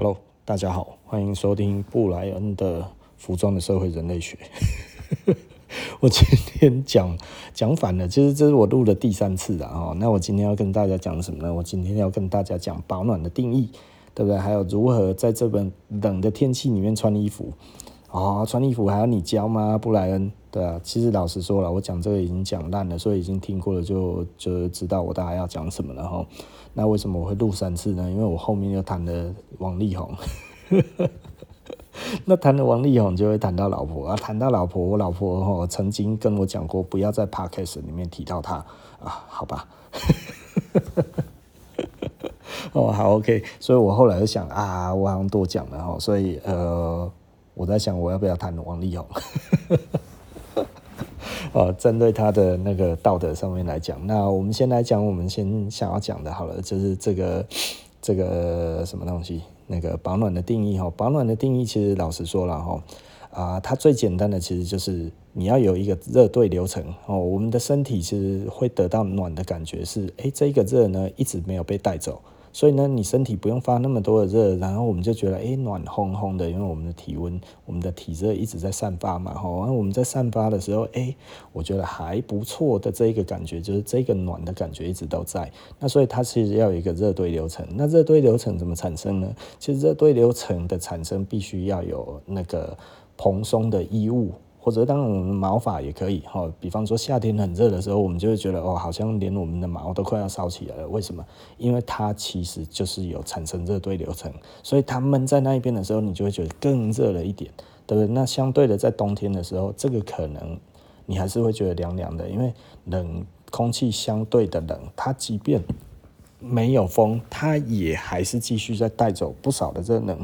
Hello，大家好，欢迎收听布莱恩的服装的社会人类学。我今天讲讲反了，其实这是我录的第三次了哦。那我今天要跟大家讲什么呢？我今天要跟大家讲保暖的定义，对不对？还有如何在这本冷的天气里面穿衣服。哦，穿衣服还要你教吗？布莱恩，对啊。其实老实说了，我讲这个已经讲烂了，所以已经听过了就，就知道我大概要讲什么了哈。那为什么我会录三次呢？因为我后面又谈了王力宏，那谈了王力宏就会谈到老婆啊，谈到老婆，我老婆哈曾经跟我讲过，不要在 podcast 里面提到他啊，好吧？哦，好，OK，所以我后来就想啊，我好像多讲了哈，所以呃，我在想我要不要谈王力宏。哦，针对他的那个道德上面来讲，那我们先来讲，我们先想要讲的，好了，就是这个这个什么东西，那个保暖的定义哈。保暖的定义其实老实说了哈，啊，它最简单的其实就是你要有一个热对流层哦。我们的身体其实会得到暖的感觉是，哎，这个热呢一直没有被带走。所以呢，你身体不用发那么多的热，然后我们就觉得哎、暖烘烘的，因为我们的体温、我们的体热一直在散发嘛，吼，然后我们在散发的时候，哎、我觉得还不错的这一个感觉，就是这个暖的感觉一直都在。那所以它其实要有一个热对流层。那热对流层怎么产生呢？其实热对流层的产生必须要有那个蓬松的衣物。或者当然，我们毛发也可以哈。比方说夏天很热的时候，我们就会觉得哦，好像连我们的毛都快要烧起来了。为什么？因为它其实就是有产生热对流层，所以它闷在那一边的时候，你就会觉得更热了一点，对不对？那相对的，在冬天的时候，这个可能你还是会觉得凉凉的，因为冷空气相对的冷，它即便没有风，它也还是继续在带走不少的热能。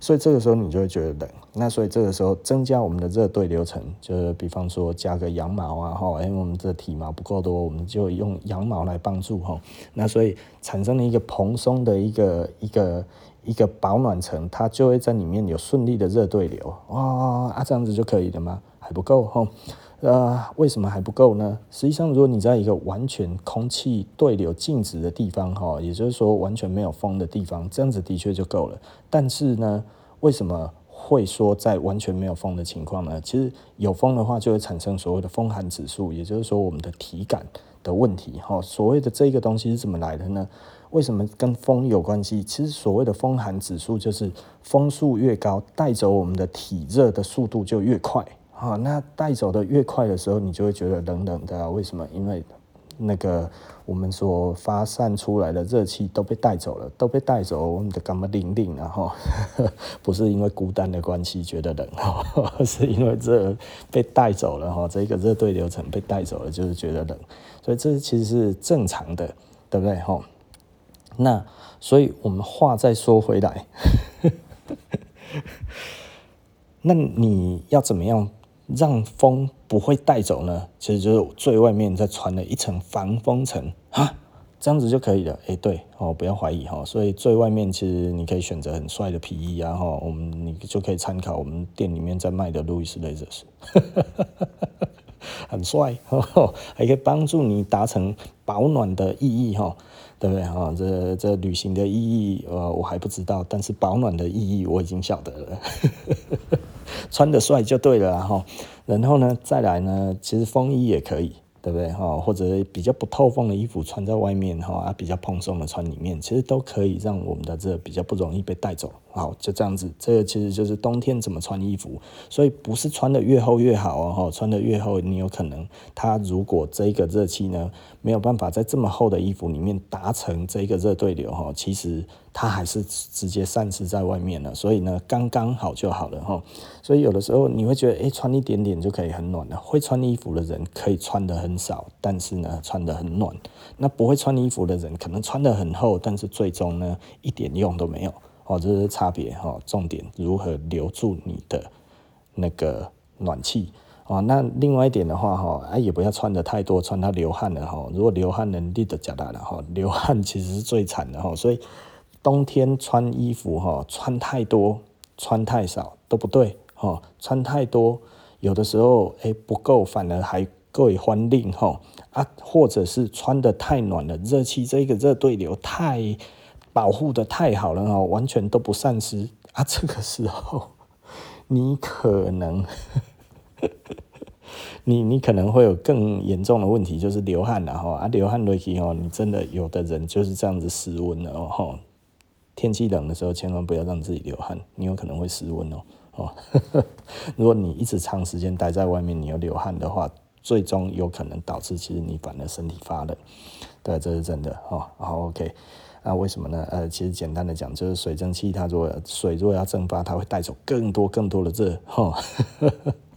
所以这个时候你就会觉得冷，那所以这个时候增加我们的热对流层，就是比方说加个羊毛啊，哈，因为我们的体毛不够多，我们就用羊毛来帮助哈，那所以产生了一个蓬松的一个一个一个保暖层，它就会在里面有顺利的热对流，哇啊这样子就可以了吗？还不够哈。呃，为什么还不够呢？实际上，如果你在一个完全空气对流静止的地方，哈，也就是说完全没有风的地方，这样子的确就够了。但是呢，为什么会说在完全没有风的情况呢？其实有风的话，就会产生所谓的风寒指数，也就是说我们的体感的问题。哈，所谓的这个东西是怎么来的呢？为什么跟风有关系？其实所谓的风寒指数，就是风速越高，带走我们的体热的速度就越快。好，那带走的越快的时候，你就会觉得冷冷的。为什么？因为那个我们所发散出来的热气都被带走了，都被带走，我们的干嘛冷冷，然后 不是因为孤单的关系觉得冷，是因为热被带走了哈。这个热对流层被带走了，就是觉得冷，所以这其实是正常的，对不对？哈，那所以我们话再说回来，那你要怎么样？让风不会带走呢？其实就是最外面再穿了一层防风层啊，这样子就可以了。哎，对哦，不要怀疑哈。所以最外面其实你可以选择很帅的皮衣啊哈，我们你就可以参考我们店里面在卖的路易斯雷泽斯，很帅，还可以帮助你达成保暖的意义哈，对不对哈？这这旅行的意义呃我还不知道，但是保暖的意义我已经晓得了。穿得帅就对了然后，然后呢，再来呢，其实风衣也可以。对不对哈？或者比较不透风的衣服穿在外面哈，啊比较蓬松的穿里面，其实都可以让我们的热比较不容易被带走。好，就这样子，这个其实就是冬天怎么穿衣服。所以不是穿得越厚越好哦，穿得越厚，你有可能它如果这个热气呢没有办法在这么厚的衣服里面达成这个热对流哈，其实它还是直接散失在外面了。所以呢，刚刚好就好了哈。所以有的时候你会觉得，哎，穿一点点就可以很暖了。会穿衣服的人可以穿得很。少，但是呢，穿得很暖。那不会穿衣服的人，可能穿得很厚，但是最终呢，一点用都没有。哦，这是差别哈。重点如何留住你的那个暖气哦。那另外一点的话哈，啊也不要穿得太多，穿到流汗了哈。如果流汗能力的加大了哈，流汗其实是最惨的哈。所以冬天穿衣服哈，穿太多、穿太少都不对哈。穿太多有的时候哎不够，反而还。各位欢令哈啊，或者是穿得太暖了，热气这个热对流太保护得太好了哦，完全都不散失啊，这个时候你可能。你你可能会有更严重的问题，就是流汗了哈啊，流汗累积哦，你真的有的人就是这样子失温了哦。天气冷的时候，千万不要让自己流汗，你有可能会失温哦哦。如果你一直长时间待在外面，你又流汗的话，最终有可能导致其实你反而身体发冷，对，这是真的哦。好，OK，那为什么呢？呃，其实简单的讲，就是水蒸气它如果水如果要蒸发，它会带走更多更多的热哈。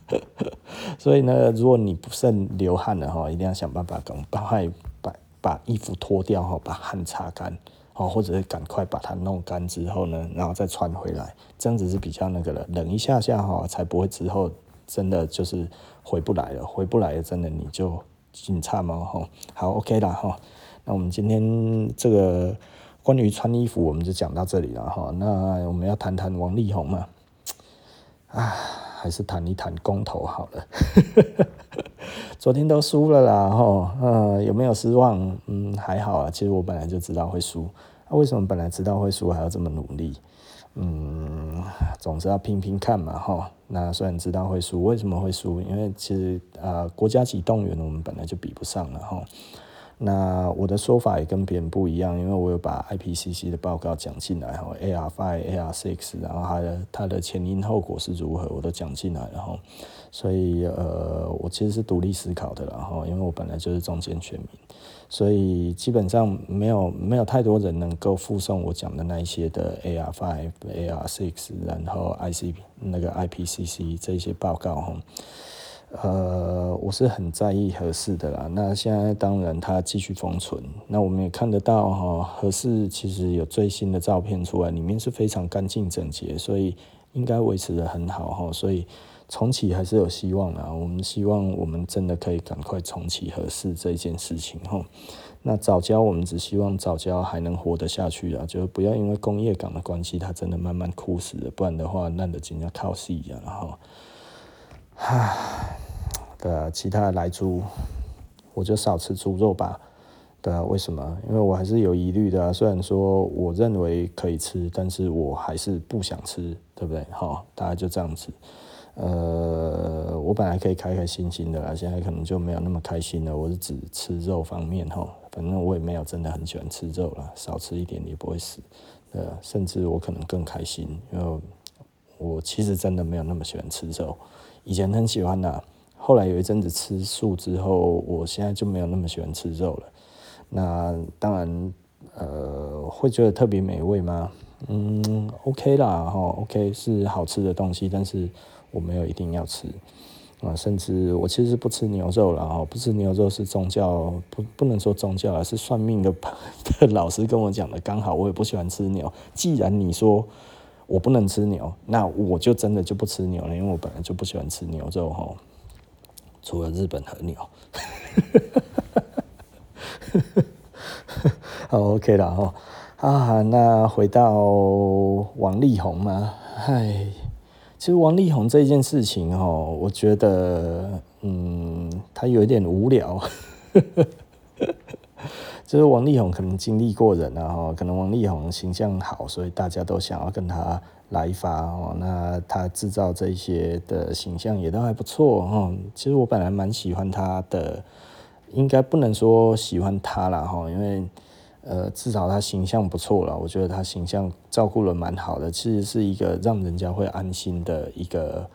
所以呢，如果你不慎流汗了哈，一定要想办法赶快把把衣服脱掉哈，把汗擦干哦，或者是赶快把它弄干之后呢，然后再穿回来，这样子是比较那个了，冷一下下哈，才不会之后真的就是回不来了，回不来了，真的你就紧差嘛哈。好，OK 啦哈，那我们今天这个关于穿衣服，我们就讲到这里了哈。那我们要谈谈王力宏嘛，啊。还是谈一谈公投好了，昨天都输了啦，吼，嗯，有没有失望？嗯，还好啊。其实我本来就知道会输，那为什么本来知道会输还要这么努力？嗯，总是要拼拼看嘛，哈。那虽然知道会输，为什么会输？因为其实啊，国家级动员我们本来就比不上了，哈。那我的说法也跟别人不一样，因为我有把 IPCC 的报告讲进来，然后 AR five、AR six，然后它的它的前因后果是如何，我都讲进来，然后，所以呃，我其实是独立思考的，然后，因为我本来就是中间选民，所以基本上没有没有太多人能够附送我讲的那一些的 AR five、AR six，然后 IC 那个 IPCC 这些报告，哈。呃，我是很在意合适的啦。那现在当然它继续封存，那我们也看得到哈，合适其实有最新的照片出来，里面是非常干净整洁，所以应该维持得很好哈。所以重启还是有希望的。我们希望我们真的可以赶快重启合适这件事情哈。那早教我们只希望早教还能活得下去啊，就不要因为工业港的关系，它真的慢慢枯死了，不然的话，那的真要靠死啊，然后，唉。对啊，其他的莱猪，我就少吃猪肉吧。对啊，为什么？因为我还是有疑虑的。虽然说我认为可以吃，但是我还是不想吃，对不对？好，大家就这样子。呃，我本来可以开开心心的啦，现在可能就没有那么开心了。我是指吃肉方面哈，反正我也没有真的很喜欢吃肉了，少吃一点也不会死。呃，甚至我可能更开心，因为我其实真的没有那么喜欢吃肉，以前很喜欢的。后来有一阵子吃素之后，我现在就没有那么喜欢吃肉了。那当然，呃，会觉得特别美味吗？嗯，OK 啦，哈，OK 是好吃的东西，但是我没有一定要吃啊。甚至我其实不吃牛肉了，哈，不吃牛肉是宗教，不不能说宗教，啊是算命的 的老师跟我讲的。刚好我也不喜欢吃牛，既然你说我不能吃牛，那我就真的就不吃牛了，因为我本来就不喜欢吃牛肉，哈。除了日本和牛，好 OK 了哈啊，那回到王力宏嘛，唉，其实王力宏这件事情哦，我觉得嗯，他有一点无聊，就是王力宏可能经历过人啊哈，可能王力宏形象好，所以大家都想要跟他。来发哦，那他制造这些的形象也都还不错哈。其实我本来蛮喜欢他的，应该不能说喜欢他了哈，因为呃至少他形象不错了，我觉得他形象照顾了蛮好的，其实是一个让人家会安心的一个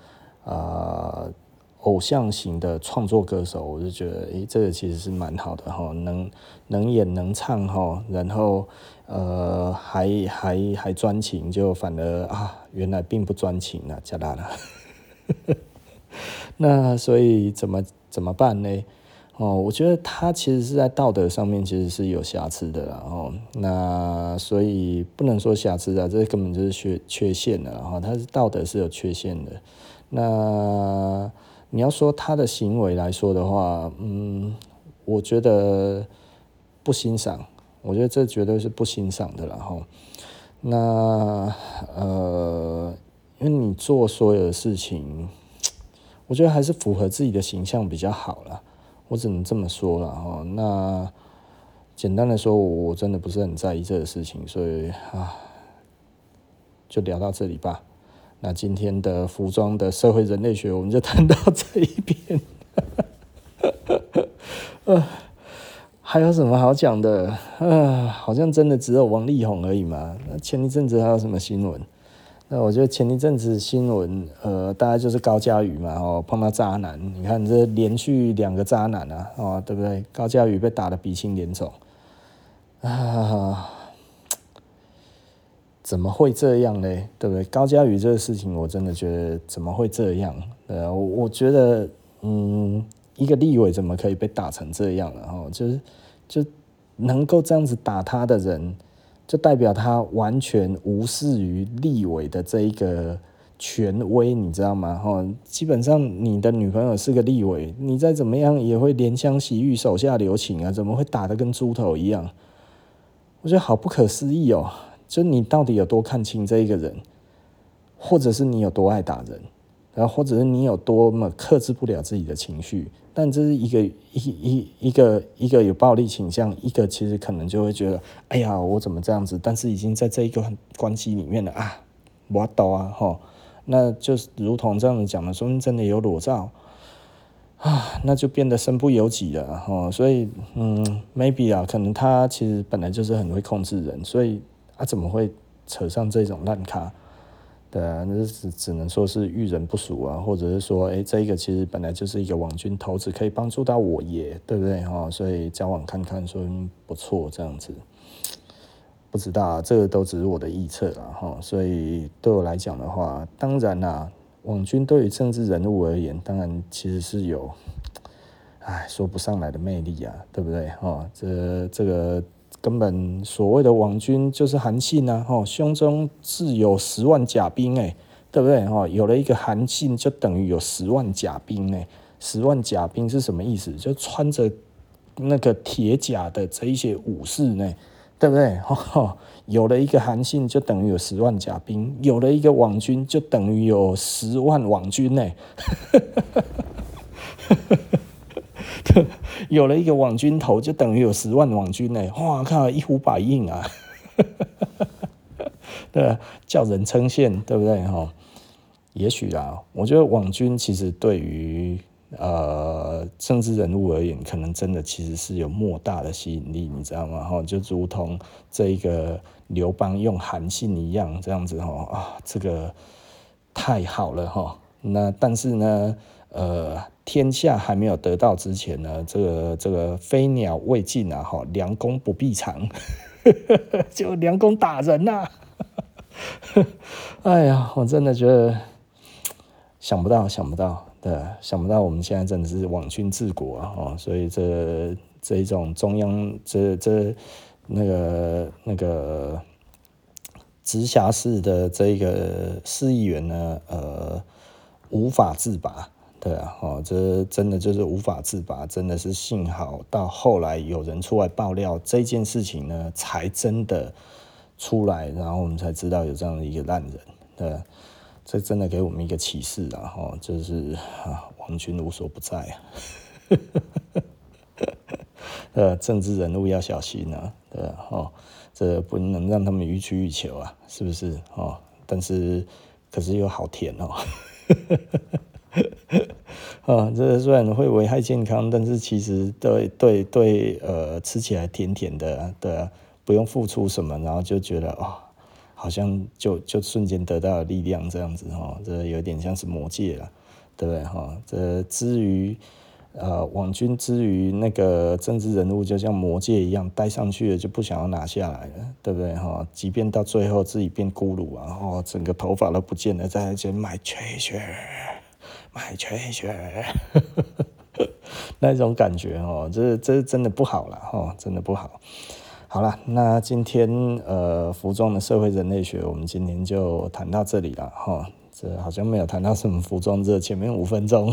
呃偶像型的创作歌手，我就觉得诶、这个其实是蛮好的哈，能能演能唱哈，然后。呃，还还还专情，就反而啊，原来并不专情啊，加大了。那所以怎么怎么办呢？哦，我觉得他其实是在道德上面其实是有瑕疵的啦。哦，那所以不能说瑕疵啊，这根本就是缺缺陷的然后。他是道德是有缺陷的。那你要说他的行为来说的话，嗯，我觉得不欣赏。我觉得这绝对是不欣赏的了哈。那呃，因为你做所有的事情，我觉得还是符合自己的形象比较好了。我只能这么说了哈。那简单的说，我真的不是很在意这个事情，所以啊，就聊到这里吧。那今天的服装的社会人类学，我们就谈到这一边。呃，还有什么好讲的？呃，好像真的只有王力宏而已嘛。那前一阵子还有什么新闻？那我觉得前一阵子新闻，呃，大概就是高嘉宇嘛，哦，碰到渣男。你看这连续两个渣男啊，哦，对不对？高嘉宇被打得鼻青脸肿。啊。怎么会这样呢？对不对？高嘉瑜这个事情，我真的觉得怎么会这样？呃，我我觉得，嗯，一个立委怎么可以被打成这样了？哈，就是就能够这样子打他的人，就代表他完全无视于立委的这一个权威，你知道吗？哈，基本上你的女朋友是个立委，你再怎么样也会怜香惜玉、手下留情啊，怎么会打得跟猪头一样？我觉得好不可思议哦。就你到底有多看清这一个人，或者是你有多爱打人，然后或者是你有多么克制不了自己的情绪？但这是一个一一一个一个有暴力倾向，一个其实可能就会觉得，哎呀，我怎么这样子？但是已经在这一个关系里面了啊，我懂啊，吼，那就是如同这样子讲的，说明真的有裸照啊，那就变得身不由己了，吼，所以嗯，maybe 啊，可能他其实本来就是很会控制人，所以。他、啊、怎么会扯上这种烂咖？对啊，那只只能说是遇人不淑啊，或者是说，哎、这个其实本来就是一个网军头子，可以帮助到我也，对不对哈？所以交往看看，说不错这样子。不知道啊，这个都只是我的臆测了哈。所以对我来讲的话，当然啦、网军对于政治人物而言，当然其实是有，哎，说不上来的魅力啊，对不对哈？这这个。根本所谓的网军就是韩信呐，吼，胸中自有十万甲兵，诶，对不对？吼，有了一个韩信，就等于有十万甲兵，诶，十万甲兵是什么意思？就穿着那个铁甲的这一些武士呢，对不对？吼，有了一个韩信，就等于有十万甲兵；有了一个网军，就等于有十万网军，呢。有了一个网军头，就等于有十万网军呢！哇靠，一呼百应啊！对，叫人称羡，对不对？哈，也许啦，我觉得网军其实对于呃政治人物而言，可能真的其实是有莫大的吸引力，你知道吗？哈，就如同这一个刘邦用韩信一样，这样子哈啊，这个太好了哈。那但是呢，呃。天下还没有得到之前呢，这个这个飞鸟未尽啊，哈，良弓不必长，就良弓打人呐、啊！哎呀，我真的觉得想不到，想不到，对，想不到我们现在真的是网军治国啊！哦，所以这这一种中央这这那个那个直辖市的这个市议员呢，呃，无法自拔。对啊，哦，这真的就是无法自拔，真的是幸好到后来有人出来爆料这件事情呢，才真的出来，然后我们才知道有这样的一个烂人，对，这真的给我们一个启示啊，哈，就是啊，网军无所不在啊，呃，政治人物要小心啊，对啊，哦，这不能让他们予取予求啊，是不是？哦，但是可是又好甜哦。啊，这虽然会危害健康，但是其实对对对，呃，吃起来甜甜的，对啊，不用付出什么，然后就觉得哦，好像就就瞬间得到了力量这样子哈，这有点像是魔戒了，对不对哈？这至于呃网军，之于那个政治人物，就像魔戒一样，戴上去了就不想要拿下来了，对不对哈？即便到最后自己变骷髅啊，然后整个头发都不见了，再去买 treasure。买全血，那种感觉哦，这这真的不好了哈，真的不好。好了，那今天呃，服装的社会人类学，我们今天就谈到这里了哈。这好像没有谈到什么服装，这前面五分钟，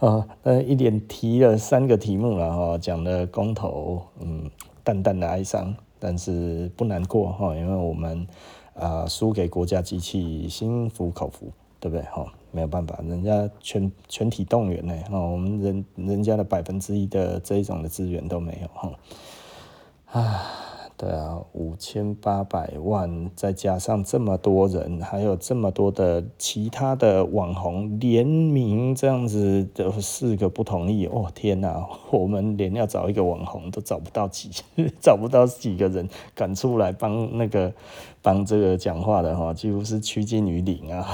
啊，呃，一连提了三个题目了哈，讲了公投，嗯，淡淡的哀伤，但是不难过哈，因为我们啊输给国家机器，心服口服。对不对？哈，没有办法，人家全全体动员呢，哦，我们人人家的百分之一的这一种的资源都没有，哈，啊。对啊，五千八百万，再加上这么多人，还有这么多的其他的网红联名这样子的四个不同意哦，天哪，我们连要找一个网红都找不到几，找不到几个人敢出来帮那个帮这个讲话的哈，几乎是趋近于零啊。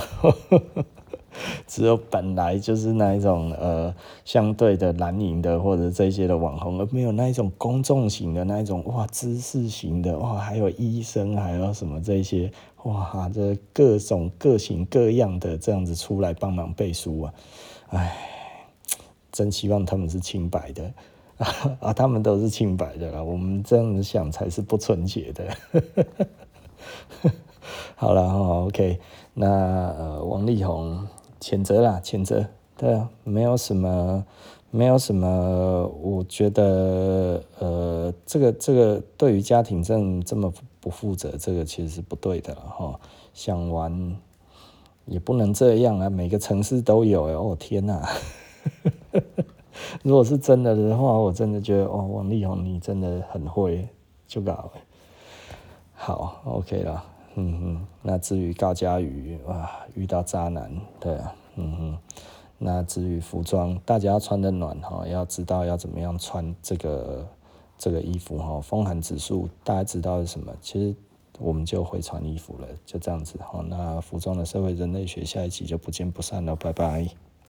只有本来就是那一种呃相对的蓝营的或者这些的网红，而没有那一种公众型的那一种哇知识型的哇，还有医生还有什么这些哇，这各种各型各样的这样子出来帮忙背书啊，哎，真希望他们是清白的啊，他们都是清白的啦，我们这样子想才是不纯洁的。好了，OK，那呃王力宏。谴责啦，谴责，对啊，没有什么，没有什么，我觉得，呃，这个这个对于家庭这这么不负责，这个其实是不对的哈。想玩也不能这样啊，每个城市都有哦，天哪！如果是真的的话，我真的觉得哦，王力宏你真的很会就搞。好，OK 了。嗯哼，那至于高嘉瑜哇，遇到渣男，对，嗯哼，那至于服装，大家要穿的暖哈，要知道要怎么样穿这个这个衣服哈，风寒指数大家知道是什么？其实我们就会穿衣服了，就这样子哈。那服装的社会人类学下一集就不见不散了，拜拜。